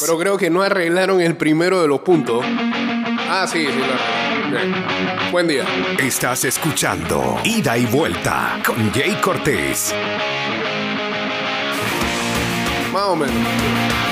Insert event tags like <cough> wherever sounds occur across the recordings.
Pero creo que no arreglaron el primero de los puntos. Ah, sí, sí, lo. Bien. Buen día. Estás escuchando Ida y Vuelta con Jay Cortés. Más o menos.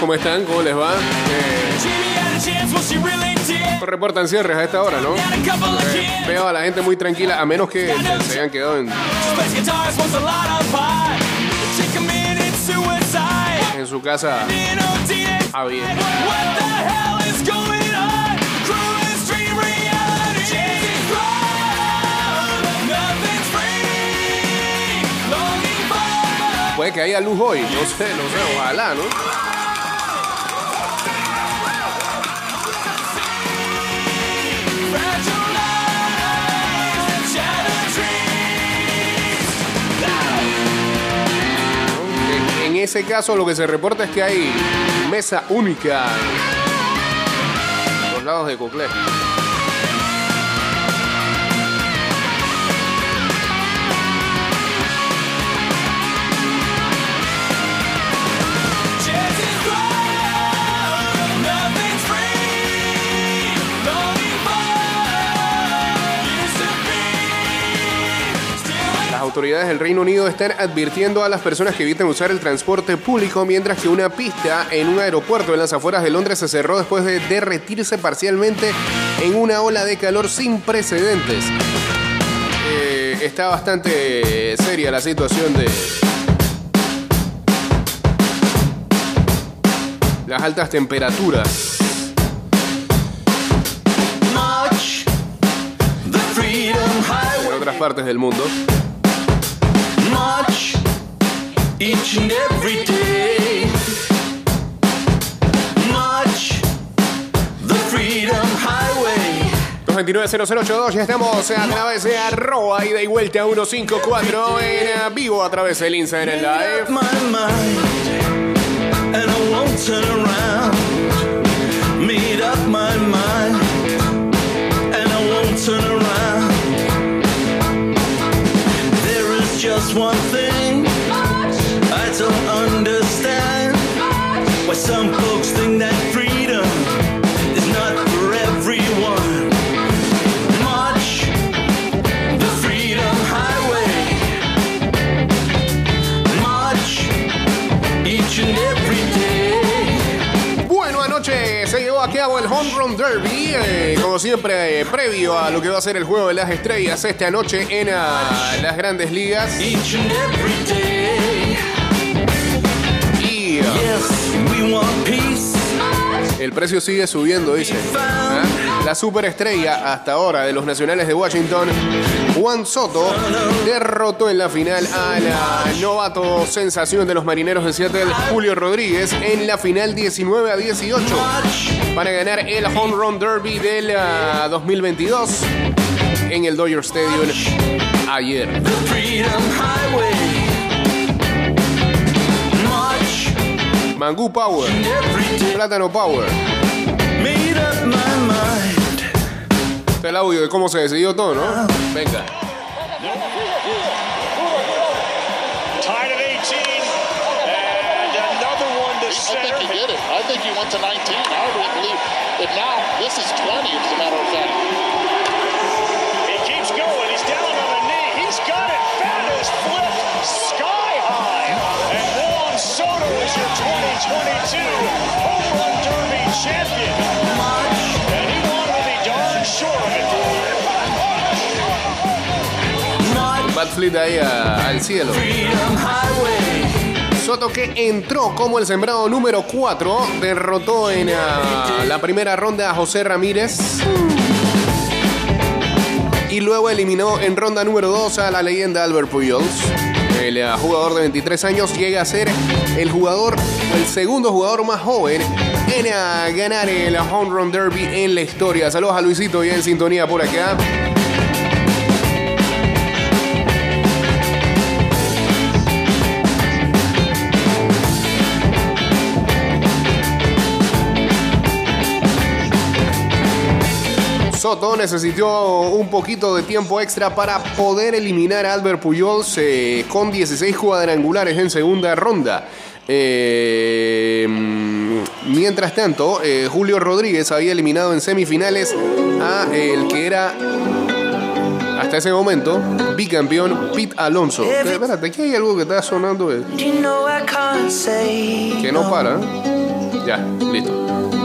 ¿Cómo están? ¿Cómo les va? Eh, did. reportan cierres a esta hora, ¿no? Kids. Veo a la gente muy tranquila, a menos que se hayan quedado en, en su casa a bien. Longing for Puede que haya luz hoy, no sé, no sé, ojalá, ¿no? Ese caso lo que se reporta es que hay mesa única los lados de Coclé. Autoridades del Reino Unido están advirtiendo a las personas que eviten usar el transporte público mientras que una pista en un aeropuerto en las afueras de Londres se cerró después de derretirse parcialmente en una ola de calor sin precedentes. Eh, está bastante seria la situación de las altas temperaturas. en otras partes del mundo. Each and every day, much. The freedom highway. 229-0082, ya estamos a través de arroba ida y vuelta 154 en vivo a través del Instagram Live. my mind, and I won't turn around. Made up my mind, and I won't turn around. There is just one thing Don't understand. Why some folks think that freedom is not for everyone. Much the freedom highway. Much each and every day. Bueno, anoche se llevó a cabo el Home Run Derby, eh, como siempre, eh, previo a lo que va a ser el juego de las estrellas esta noche en ah, las grandes ligas. Each and every day. El precio sigue subiendo, dice. ¿Ah? La superestrella hasta ahora de los nacionales de Washington, Juan Soto, derrotó en la final a la novato sensación de los marineros de Seattle, Julio Rodríguez, en la final 19 a 18 para ganar el Home Run Derby del ah, 2022 en el Dodger Stadium ayer. Mangú Power. Plátano Power. Made up my mind. Este es el audio de cómo se decidió todo, ¿no? Venga. Tied at 18. And another one to I think he did it. I think he went to 19. I really believe. And now this is 20, as a matter of fact. 2022 Home Run champion. Flip ahí a- al cielo. Soto que entró como el sembrado número 4, derrotó en ah, la primera ronda a José Ramírez. Y luego eliminó en ronda número 2 a la leyenda Albert Pujols. El ah, jugador de 23 años llega a ser el jugador, el segundo jugador más joven en ah, ganar el Home Run Derby en la historia. Saludos a Luisito ya en sintonía por acá. Soto necesitó un poquito de tiempo extra para poder eliminar a Albert Pujols eh, con 16 cuadrangulares en segunda ronda. Eh, mientras tanto, eh, Julio Rodríguez había eliminado en semifinales a el que era hasta ese momento bicampeón Pete Alonso. Espérate, aquí hay algo que está sonando que no para. Ya, listo.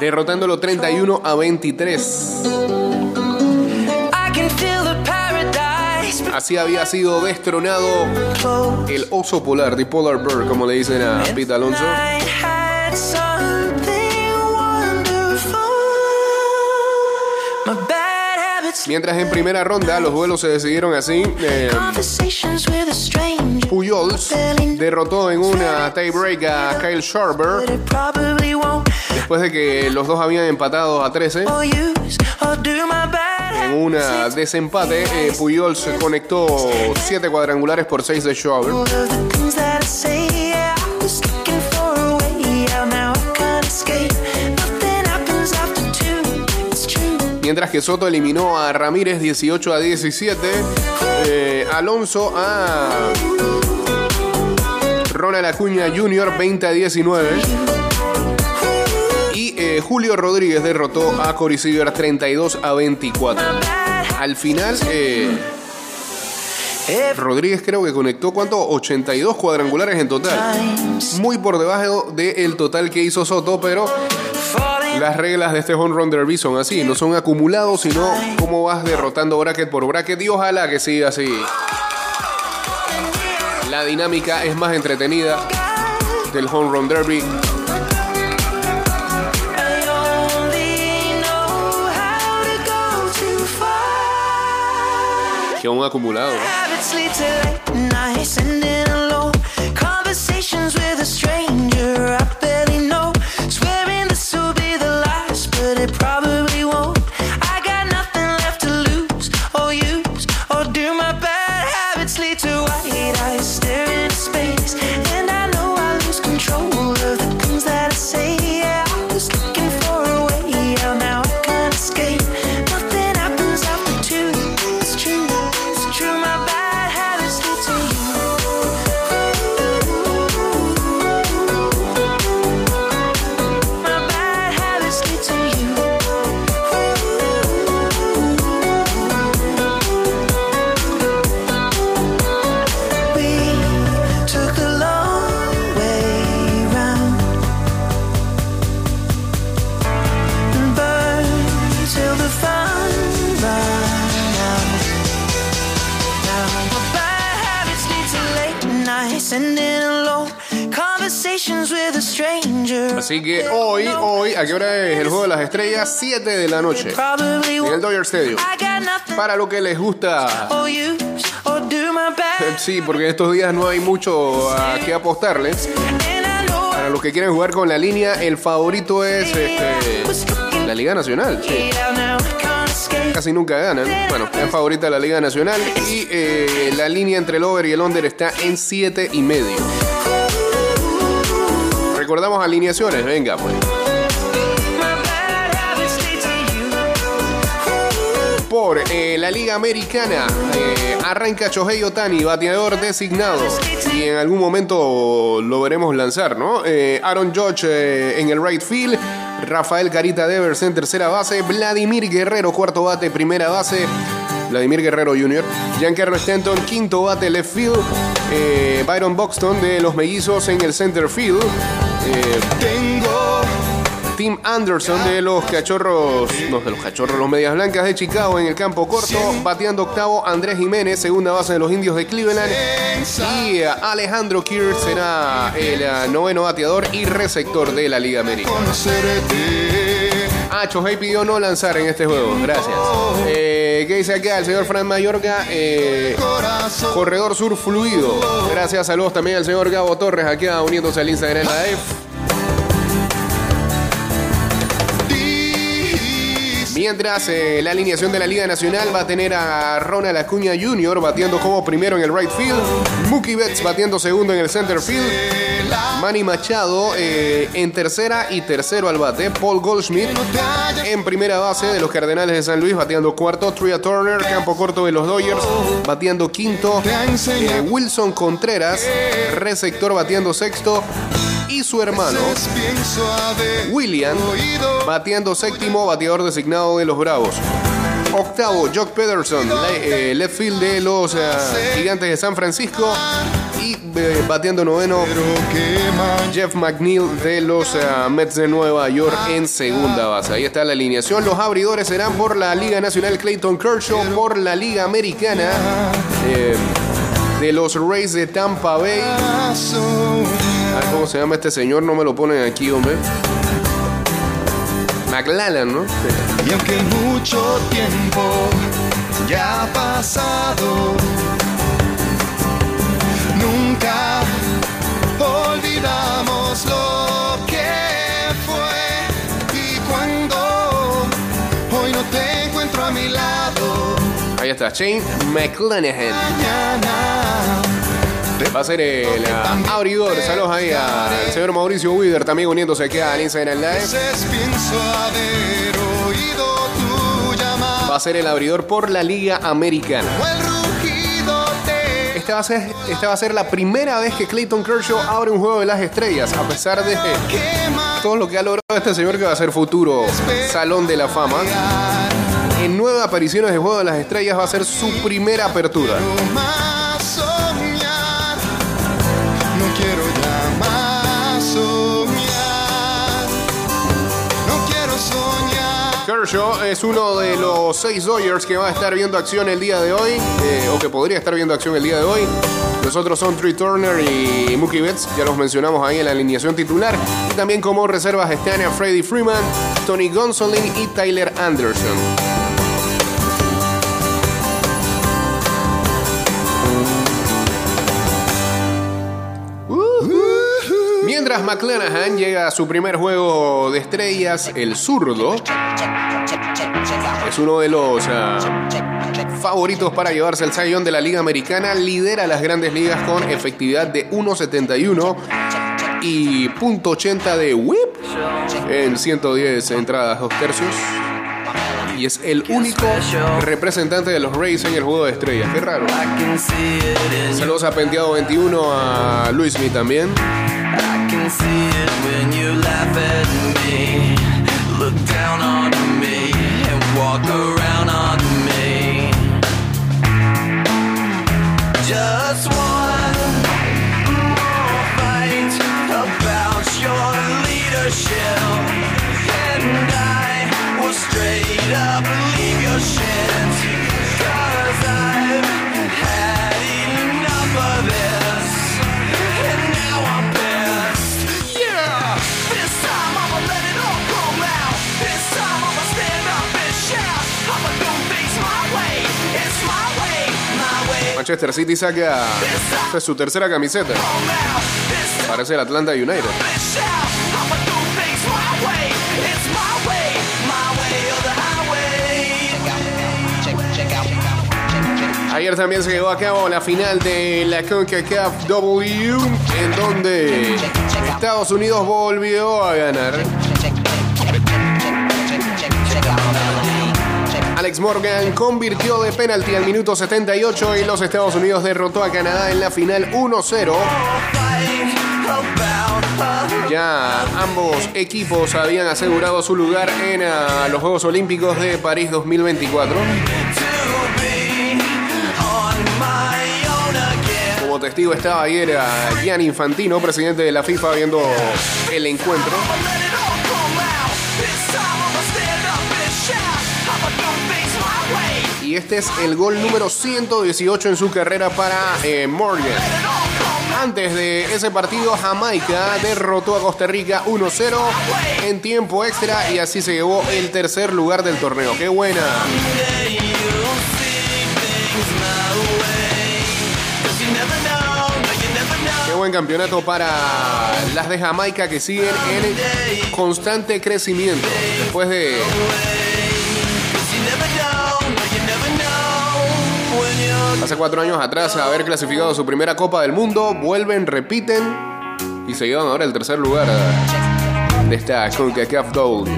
Derrotándolo 31 a 23. I can feel the paradise Así había sido destronado el oso polar, the polar bear, como le dicen a Pete Alonso. Mientras en primera ronda los duelos se decidieron así, eh, Pujols derrotó en una tiebreak a Kyle won't después de que los dos habían empatado a 13. or use or do my bad En habits. desempate, eh, conectó 7 cuadrangulares por 6 de Sharper. Mientras que Soto eliminó a Ramírez 18 a 17, eh, Alonso a Ronald Acuña Jr. 20 a 19 y eh, Julio Rodríguez derrotó a Corey Seager 32 a 24. Al final, eh, Rodríguez creo que conectó ¿cuánto? 82 cuadrangulares en total. Muy por debajo del total que hizo Soto, pero las reglas de este home run derby son así, no son acumulados, sino cómo vas derrotando bracket por bracket y ojalá que siga así. Dinámica es más entretenida del home run derby. Que un acumulado. Así que hoy, hoy, ¿a qué hora es el juego de las estrellas? 7 de la noche. En el. Dodger Stadium. Para lo que les gusta. <laughs> Sí, porque estos días no hay mucho a qué apostarle. And I know Para los que quieren jugar con la línea, el favorito es este, la Liga Nacional. Sí. Casi nunca ganan. Bueno, es favorita la Liga Nacional. Y eh, la línea entre el over y el under está en 7 y medio. Recordamos alineaciones, venga pues. Por eh, la Liga Americana. Eh, arranca Shohei Otani, bateador designado. Y en algún momento lo veremos lanzar, ¿no? Eh, Aaron Judge en el right field. Rafael Carita Devers en tercera base. Vladimir Guerrero, cuarto bate, primera base. Vladimir Guerrero Jr., Giancarlo Stanton, quinto bate left field, eh, Byron Buxton de los mellizos en el center field, eh, Tengo Tim Anderson de los cachorros, no de los cachorros, los medias blancas de Chicago en el campo corto, bateando octavo Andrés Jiménez, segunda base de los indios de Cleveland, y Alejandro Kirk será el eh, noveno bateador y receptor de la Liga América. Ah, Chohei pidió no lanzar en este juego. Gracias. Eh, ¿Qué dice acá el señor Fran Mayorga? Eh, corredor sur fluido. Gracias, saludos también al señor Gabo Torres, aquí uniéndose al Instagram Live. Mientras eh, la alineación de la Liga Nacional va a tener a Ronald Acuña Jr. batiendo como primero en el right field, Mookie Betts batiendo segundo en el center field, Manny Machado eh, en tercera y tercero al bate, Paul Goldschmidt en primera base de los Cardenales de San Luis bateando cuarto, Tria Turner, campo corto de los Dodgers bateando quinto, eh, Wilson Contreras, receptor bateando sexto y su hermano. William Oído. bateando séptimo, bateador designado de los Bravos. Octavo, Jock Pederson, eh, left field de los eh, Gigantes de San Francisco. Y eh, noveno. Jeff McNeil de los eh, Mets de Nueva York en segunda base. Ahí está la alineación. Los abridores serán por la Liga Nacional Clayton Kershaw, por la Liga Americana de los Rays de Tampa Bay. Ah, ¿Cómo se llama este señor? No me lo ponen aquí, hombre. McLallan, ¿no? Y aunque mucho tiempo ya ha pasado, nunca olvidamos lo que fue. Y cuando hoy no te encuentro a mi lado, Ahí está, Shane McClanahan. mañana Va a ser el ah, abridor. Saludos ahí al señor Mauricio Wider, también uniéndose aquí al Instagram Live. veces pienso haber oído tu llamada Va a ser el abridor por la Liga Americana. Esta va, a ser, esta va a ser la primera vez que Clayton Kershaw abre un juego de las estrellas, a pesar de todo lo que ha logrado este señor que va a ser futuro Salón de la Fama. En nueve apariciones de Juego de las Estrellas va a ser su primera apertura. Kershaw es uno de los seis Dodgers que va a estar viendo acción el día de hoy, eh, o que podría estar viendo acción el día de hoy. Los otros son Trey Turner y Mookie Betts, ya los mencionamos ahí en la alineación titular. Y también como reservas están a Freddie Freeman, Tony Gonsolin y Tyler Anderson. McClanahan llega a su primer juego de estrellas, el zurdo, es uno de los ah, favoritos para llevarse el Young de la Liga Americana. Lidera las grandes ligas con efectividad de 1.71 y .80 de whip en 110 entradas, dos tercios. Y es el único representante de los Rays en el juego de estrellas. Qué raro. Saludos a Penteado 21, a Luis Mi también. Can see it when you laugh at me, look down on me, and walk around on me. Just one Manchester City saca esta es su tercera camiseta. Parece el Atlanta United. Ayer también se llevó a cabo la final de la CONCACAF W, en donde Estados Unidos volvió a ganar. Morgan convirtió de penalti al minuto 78 y los Estados Unidos derrotó a Canadá en la final 1-0. Ya ambos equipos habían asegurado su lugar en ah, los Juegos Olímpicos de París 2024. Como testigo estaba ayer a Gianni Infantino, presidente de la FIFA, viendo el encuentro. Y este es el gol número 118 en su carrera para eh, Morgan. Antes de ese partido, Jamaica derrotó a Costa Rica 1-0 en tiempo extra y así se llevó el tercer lugar del torneo. ¡Qué buena! Qué buen campeonato para las de Jamaica que siguen en constante crecimiento. Después de hace cuatro años atrás haber clasificado su primera Copa del Mundo, vuelven, repiten y se llevan ahora el tercer lugar de esta CONCACAF W.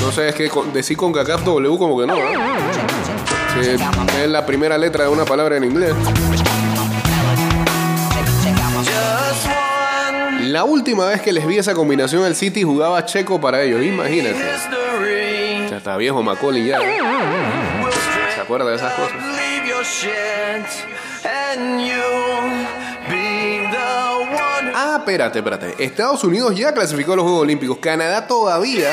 No sé, es que decir CONCACAF W como que no, ¿eh? Es la primera letra de una palabra en inglés. La última vez que les vi esa combinación, el City jugaba checo para ellos, imagínate. Ya está viejo Macaulay ya. ¿Se acuerda de esas cosas? Ah, espérate, espérate. Estados Unidos ya clasificó a los Juegos Olímpicos. Canadá todavía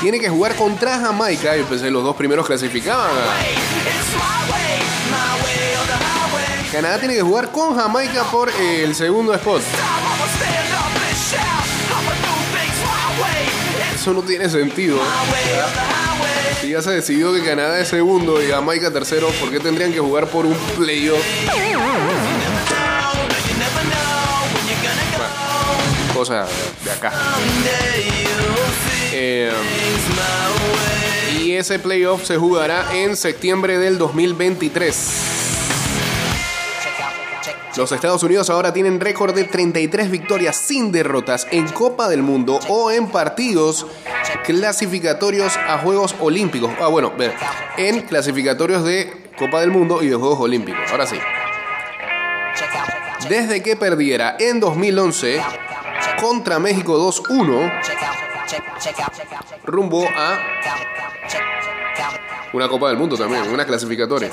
tiene que jugar contra Jamaica. Y pues los dos primeros clasificaban. Canadá tiene que jugar con Jamaica por el segundo spot. Eso no tiene sentido. Si ya se decidió que Canadá es segundo y Jamaica tercero, ¿por qué tendrían que jugar por un playoff? Bueno, de acá. Eh, y ese playoff se jugará en septiembre del 2023. Los Estados Unidos ahora tienen récord de 33 victorias sin derrotas en Copa del Mundo o en partidos clasificatorios a Juegos Olímpicos. Ah, bueno, ver, en clasificatorios de Copa del Mundo y de Juegos Olímpicos. Ahora sí. Desde que perdiera en 2011 contra México 2-1 rumbo a una Copa del Mundo también, una clasificatoria.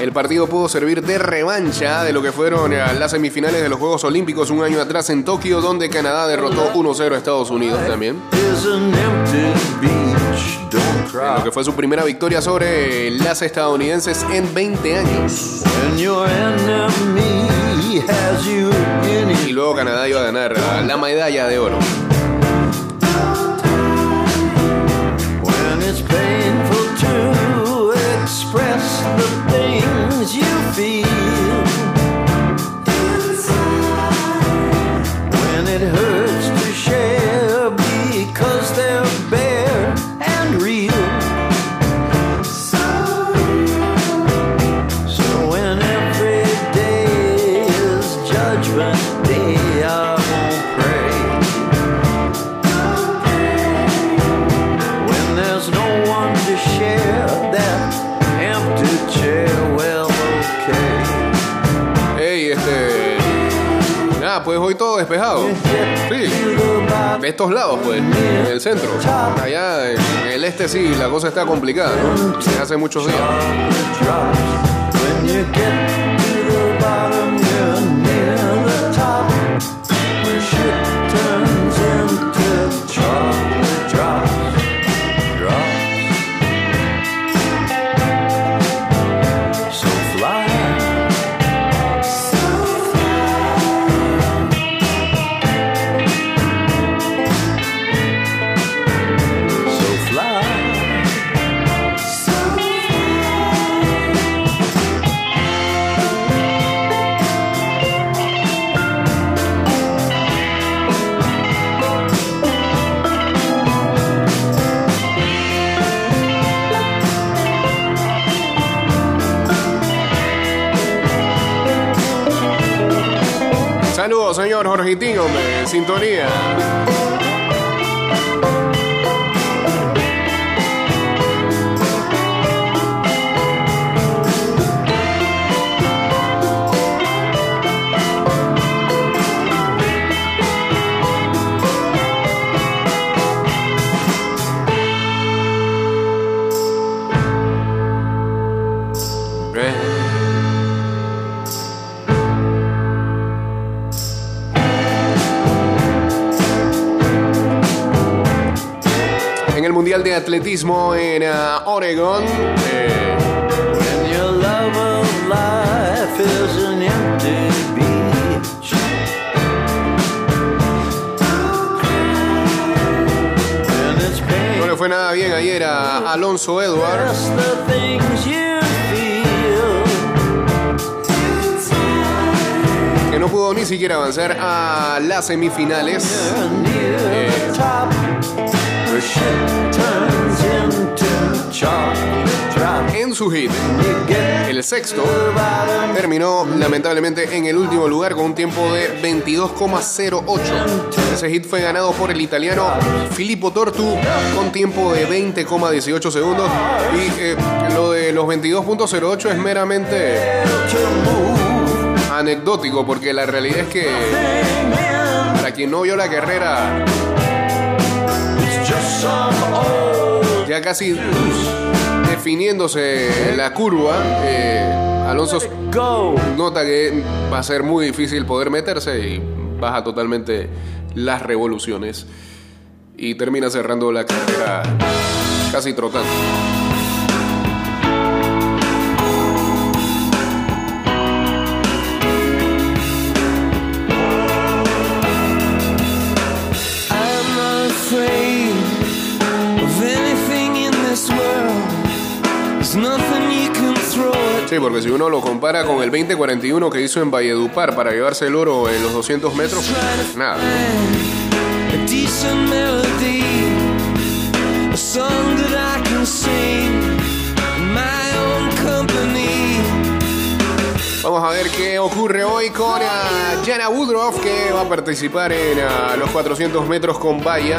El partido pudo servir de revancha de lo que fueron eh, las semifinales de los Juegos Olímpicos un año atrás en Tokio, donde Canadá derrotó 1-0 a Estados Unidos también. En lo que fue su primera victoria sobre las estadounidenses en 20 años. Y luego Canadá iba a ganar la medalla de oro. It hurts pues hoy todo despejado. Sí. De estos lados, pues. En el centro. Allá en el este sí, la cosa está complicada, ¿no? Hace muchos días. Saludos, señor Jorgitín, hombre. Sintonía. Mundial de Atletismo en Oregon, eh, pain. no le fue nada bien ayer a Alonso Edwards. Que no pudo ni siquiera avanzar a las semifinales. En su hit, el sexto, terminó lamentablemente en el último lugar con un tiempo de 22,08. Ese hit fue ganado por el italiano Filippo Tortu con tiempo de 20,18 segundos. Y eh, lo de los 22,08 es meramente anecdótico porque la realidad es que para quien no vio la carrera ya casi definiéndose la curva, eh, Alonso go. nota que va a ser muy difícil poder meterse y baja totalmente las revoluciones y termina cerrando la carrera casi trotando. Sí, porque si uno lo compara con el 2041 que hizo en Valledupar para llevarse el oro en los 200 metros, nada. Vamos a ver qué ocurre hoy con ah, Jana Woodruff que va a participar en ah, los 400 metros con valla.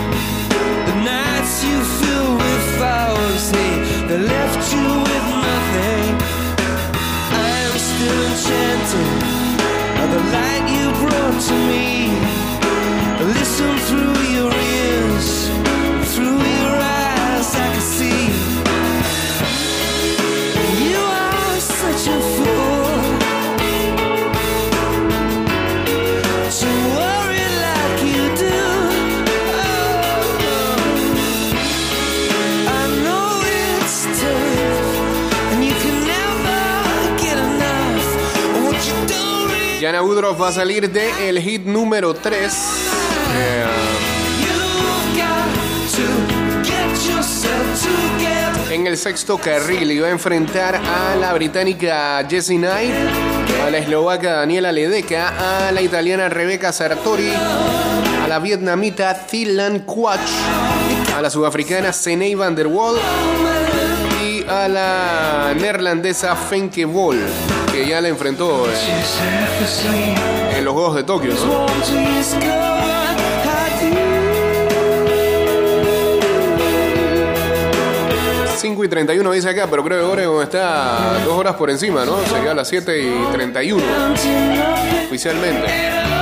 Jana Woodruff va a salir de el hit número 3. You've got to get yourself together. en el sexto carril y va a enfrentar a la británica Jessie Knight, a la eslovaca Daniela Ledeca, a la italiana Rebecca Sartori, a la vietnamita Thilan Quach, a la sudafricana Senei van der Waal y a la neerlandesa Fenke Bol, que ya la enfrentó en, en los Juegos de Tokio. ¿no? Won't you discover how you 5 y 31 dice acá, pero creo que Oregon está dos horas por encima, ¿no? Sería a las 7 y 31 oficialmente.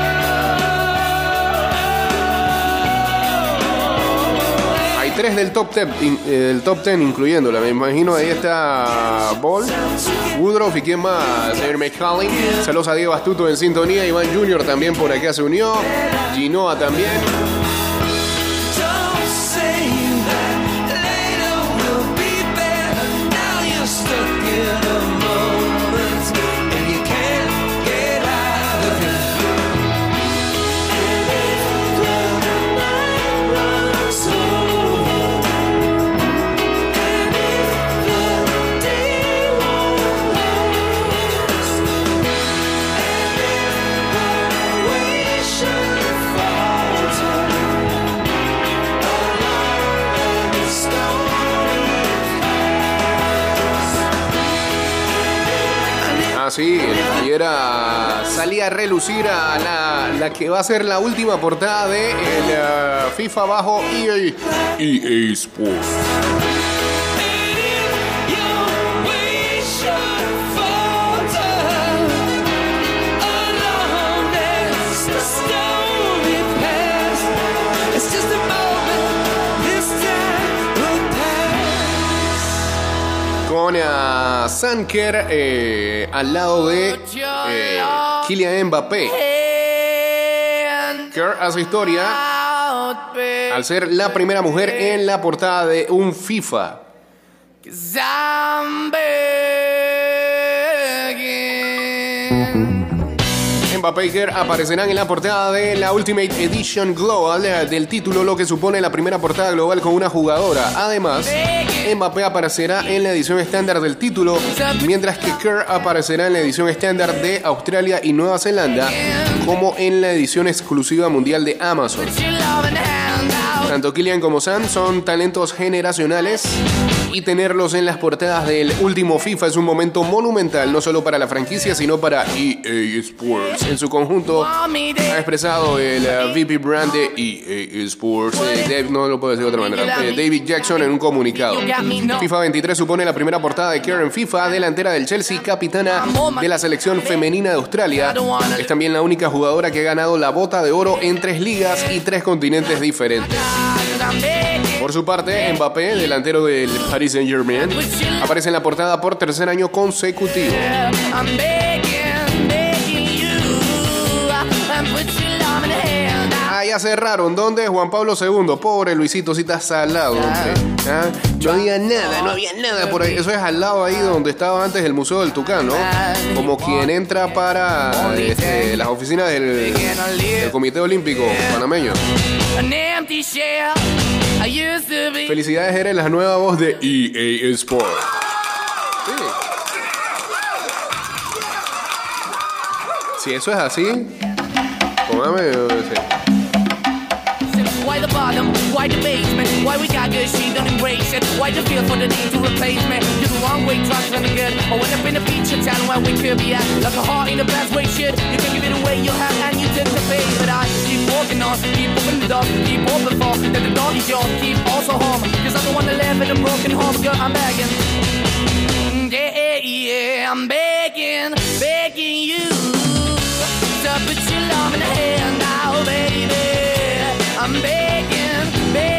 Tres del top 10, in- eh, del top 10 incluyéndola. Me imagino ahí está Ball, Woodruff y quién más, señor McCallum. Saludos a Diego Astuto en sintonía. Iván Jr. también por acá se unió. Ginoa también. Sí, y era. Salía a relucir a la, la que va a ser la última portada de eh, FIFA bajo EA, EA Sports. Con a Sanker eh, al lado de eh, Kylian Mbappé. Kerr hace historia al ser la primera mujer en la portada de un FIFA. Mbappé y Kerr aparecerán en la portada de la Ultimate Edition Global eh, del título, lo que supone la primera portada global con una jugadora. Además, Mbappé aparecerá en la edición estándar del título, mientras que Kerr aparecerá en la edición estándar de Australia y Nueva Zelanda, como en la edición exclusiva mundial de Amazon. Tanto Kylian como Sam son talentos generacionales y tenerlos en las portadas del último FIFA es un momento monumental, no solo para la franquicia, sino para EA Sports. En su conjunto ha expresado el eh, VP Brand de EA Sports, eh, Dave- no lo puedo decir de otra manera, eh, David Jackson en un comunicado. FIFA 23 supone la primera portada de Karen FIFA, delantera del Chelsea, capitana de la selección femenina de Australia. Es también la única jugadora que ha ganado la bota de oro en tres ligas y tres continentes diferentes. Por su parte, Mbappé, delantero del Paris Saint Germain, aparece en la portada por tercer año consecutivo. Ah, ya cerraron. ¿Dónde? Juan Pablo II. Pobre Luisito, si estás al lado. Ah, No había nada, no había nada por ahí. Eso es al lado ahí donde estaba antes el Museo del Tucán, ¿no? Como quien entra para este, las oficinas del Comité Olímpico Panameño. Felicidades, eres la nueva voz de EA Sport. Sí. Si eso es así, póngame. sí. Why the bottom? Why the basement? Why we got good, she don't it? Feel for the need to replace me? You're the wrong way, trying to good. I went up in a feature town where we could be at. Like a heart in a best way, shit. You can give it away, you have, and you took the pay. But I keep walking on, keep opening the door, keep open for. That the door is yours, keep also home. Cause I'm the one that live in a broken home, girl, I'm begging. Mm, yeah, yeah, I'm begging, begging you to put your love in the hand now, baby. I'm begging, begging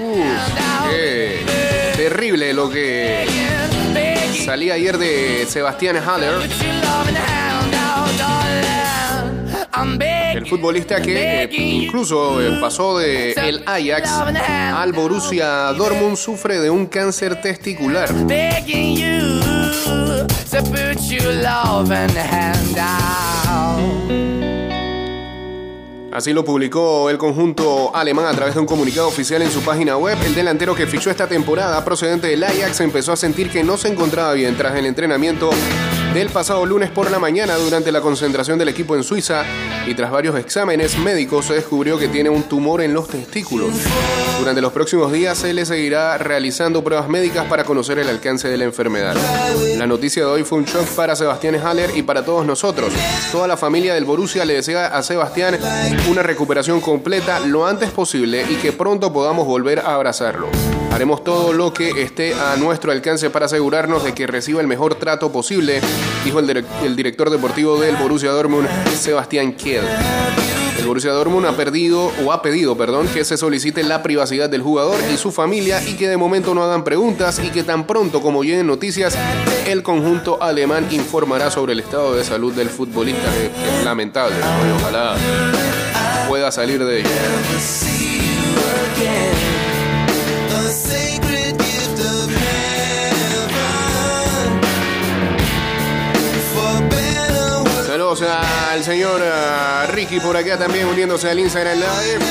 out, Qué terrible lo que salía ayer de Sebastián Haller, el futbolista que incluso eh, pasó de el Ajax al Borussia Dortmund, sufre de un cáncer testicular. Así lo publicó el conjunto alemán a través de un comunicado oficial en su página web. El delantero que fichó esta temporada procedente del Ajax empezó a sentir que no se encontraba bien tras el entrenamiento el pasado lunes por la mañana durante la concentración del equipo en Suiza y tras varios exámenes médicos se descubrió que tiene un tumor en los testículos. Durante los próximos días se le seguirá realizando pruebas médicas para conocer el alcance de la enfermedad. La noticia de hoy fue un shock para Sebastián Haller y para todos nosotros. Toda la familia del Borussia le desea a Sebastián una recuperación completa lo antes posible y que pronto podamos volver a abrazarlo. Haremos todo lo que esté a nuestro alcance para asegurarnos de que reciba el mejor trato posible, dijo el, direc- el director deportivo del Borussia Dortmund, Sebastián Kiel. El Borussia Dortmund ha perdido o ha pedido, perdón, que se solicite la privacidad del jugador y su familia y que de momento no hagan preguntas y que tan pronto como lleguen noticias, el conjunto alemán informará sobre el estado de salud del futbolista, que, es lamentable. ojalá pueda salir de ello. Al señor ah, Ricky por acá también uniéndose al Instagram Live.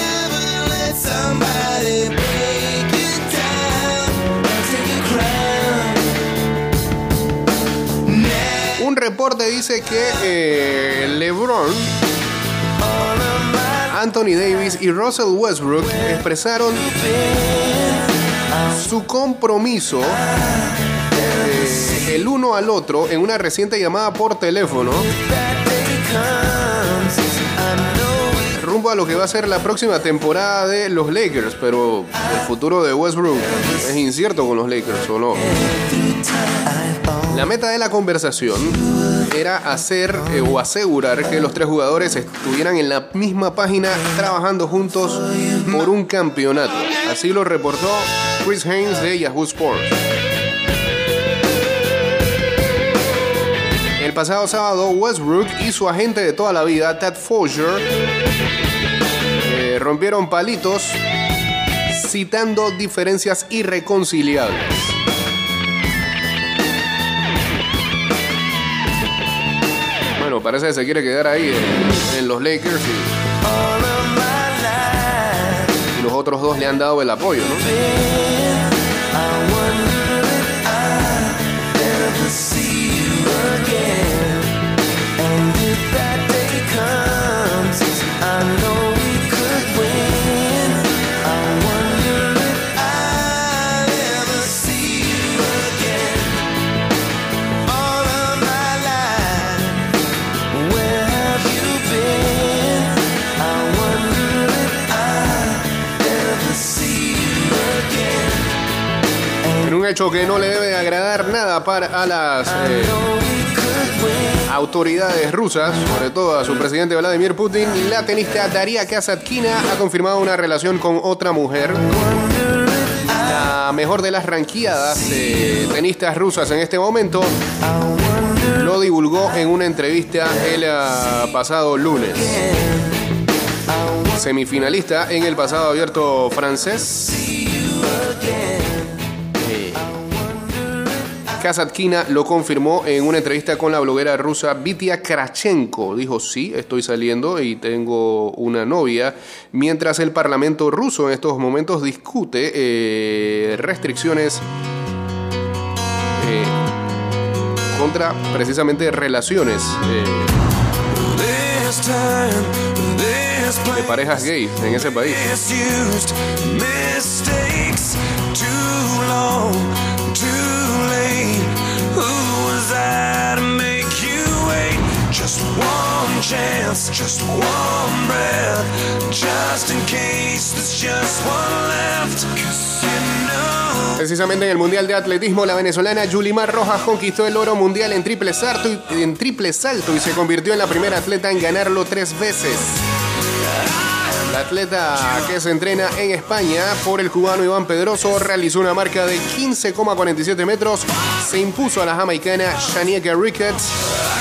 Un reporte dice que eh, LeBron, Anthony Davis y Russell Westbrook expresaron su compromiso el uno al otro en una reciente llamada por teléfono rumbo a lo que va a ser la próxima temporada de los Lakers, pero el futuro de Westbrook es incierto con los Lakers o no. La meta de la conversación era hacer eh, o asegurar que los tres jugadores estuvieran en la misma página trabajando juntos por un campeonato. Así lo reportó Chris Haynes de Yahoo Sports. Pasado sábado, Westbrook y su agente de toda la vida, Ted Foger, eh, rompieron palitos citando diferencias irreconciliables. Bueno, parece que se quiere quedar ahí en, en los Lakers y, y los otros dos le han dado el apoyo, ¿no? Que no le debe agradar nada para a las eh, autoridades rusas, sobre todo a su presidente Vladimir Putin, la tenista Daria Kasatkina ha confirmado una relación con otra mujer. La mejor de las ranqueadas de tenistas rusas en este momento lo divulgó en una entrevista el ah, pasado lunes. Semifinalista en el pasado abierto francés. Kasatkina lo confirmó en una entrevista con la bloguera rusa Vitia Krachenko. Dijo, sí, estoy saliendo y tengo una novia. Mientras el Parlamento ruso en estos momentos discute eh, restricciones eh, contra precisamente relaciones eh, de parejas gays en ese país. Chance, just one breath, just in case there's just one left. 'Cause you know. Precisamente en el Mundial de Atletismo, la venezolana Yulimar Rojas conquistó el oro mundial en triple, salto y, en triple salto y se convirtió en la primera atleta en ganarlo tres veces. La atleta que se entrena en España por el cubano Iván Pedroso realizó una marca de 15,47 metros, se impuso a la jamaicana Shanieka Ricketts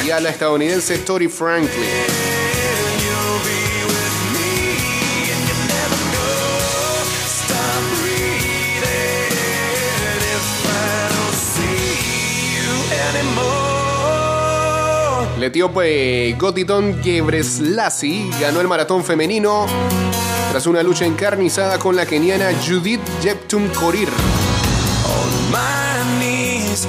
y a la estadounidense Tori Franklin. El etíope Gotiton ganó el maratón femenino tras una lucha encarnizada con la keniana Judith Jeptum Korir. On my knees,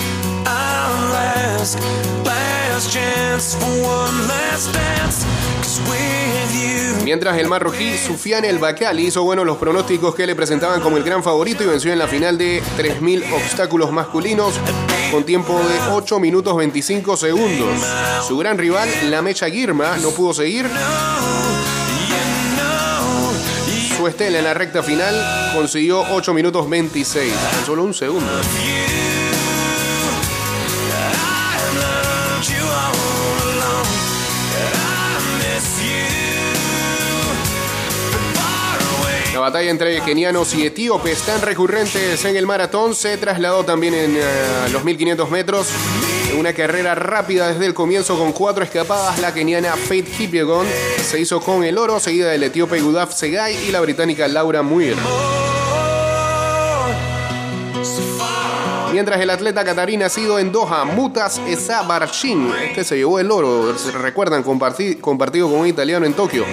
Mientras el marroquí Sufian El Bakali hizo buenos los pronósticos que le presentaban como el gran favorito y venció en la final de 3.000 obstáculos masculinos con tiempo de 8 minutos 25 segundos. Su gran rival, la Mecha Girma, no pudo seguir. Su estela en la recta final consiguió 8 minutos 26, en solo un segundo. Batalla entre kenianos y etíopes tan recurrentes en el maratón se trasladó también en eh, los 1500 metros. Una carrera rápida desde el comienzo con cuatro escapadas, la keniana Faith Kipyegon se hizo con el oro, seguida del etíope Gudaf Segay y la británica Laura Muir. Mientras el atleta catarí nacido en Doha, Mutas Esa Barshin, este se llevó el oro, se recuerdan, comparti- compartido con un italiano en Tokio.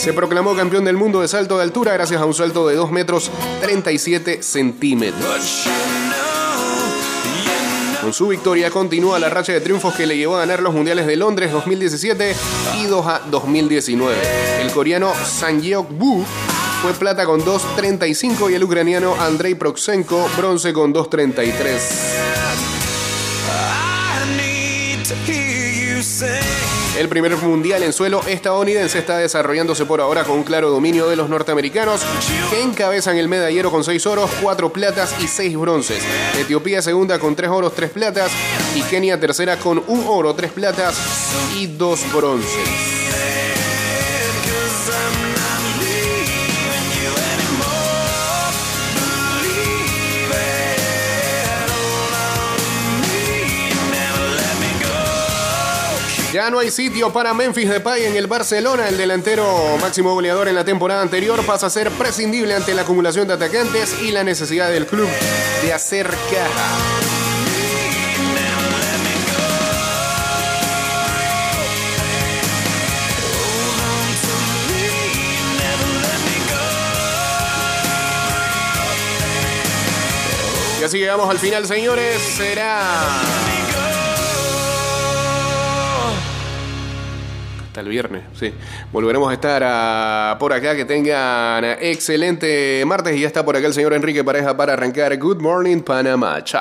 Se proclamó campeón del mundo de salto de altura gracias a un salto de 2 metros 37 centímetros. Con su victoria continúa la racha de triunfos que le llevó a ganar los Mundiales de Londres 2017 y Doha 2019. El coreano Sanyeok Bu fue plata con 2.35 y el ucraniano Andrei Proxenko bronce con 2.33. I need to hear you say. El primer mundial en suelo estadounidense está desarrollándose por ahora con un claro dominio de los norteamericanos que encabezan el medallero con 6 oros, 4 platas y 6 bronces. Etiopía segunda con 3 oros, 3 platas y Kenia tercera con 1 oro, 3 platas y 2 bronces. Ya no hay sitio para Memphis Depay en el Barcelona. El delantero máximo goleador en la temporada anterior pasa a ser prescindible ante la acumulación de atacantes y la necesidad del club de hacer caja. Y así llegamos al final, señores. Será hasta el viernes, sí. Volveremos a estar por acá. Que tengan excelente martes. Y ya está por acá el señor Enrique Pareja para arrancar Good Morning Panamá. Chao.